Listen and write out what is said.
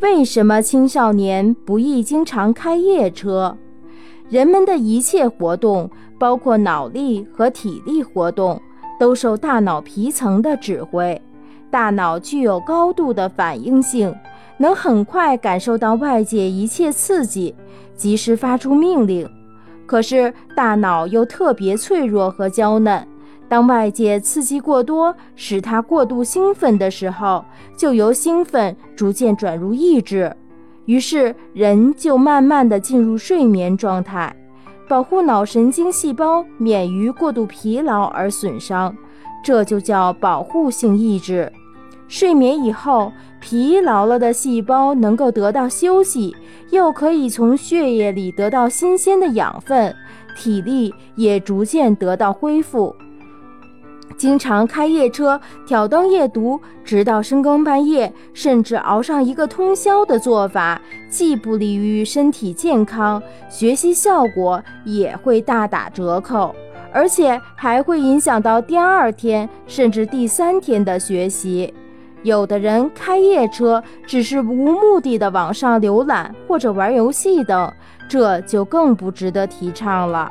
为什么青少年不宜经常开夜车？人们的一切活动，包括脑力和体力活动，都受大脑皮层的指挥。大脑具有高度的反应性，能很快感受到外界一切刺激，及时发出命令。可是，大脑又特别脆弱和娇嫩。当外界刺激过多，使它过度兴奋的时候，就由兴奋逐渐转入抑制，于是人就慢慢的进入睡眠状态，保护脑神经细胞免于过度疲劳而损伤，这就叫保护性抑制。睡眠以后，疲劳了的细胞能够得到休息，又可以从血液里得到新鲜的养分，体力也逐渐得到恢复。经常开夜车、挑灯夜读，直到深更半夜，甚至熬上一个通宵的做法，既不利于身体健康，学习效果也会大打折扣，而且还会影响到第二天甚至第三天的学习。有的人开夜车，只是无目的的网上浏览或者玩游戏等，这就更不值得提倡了。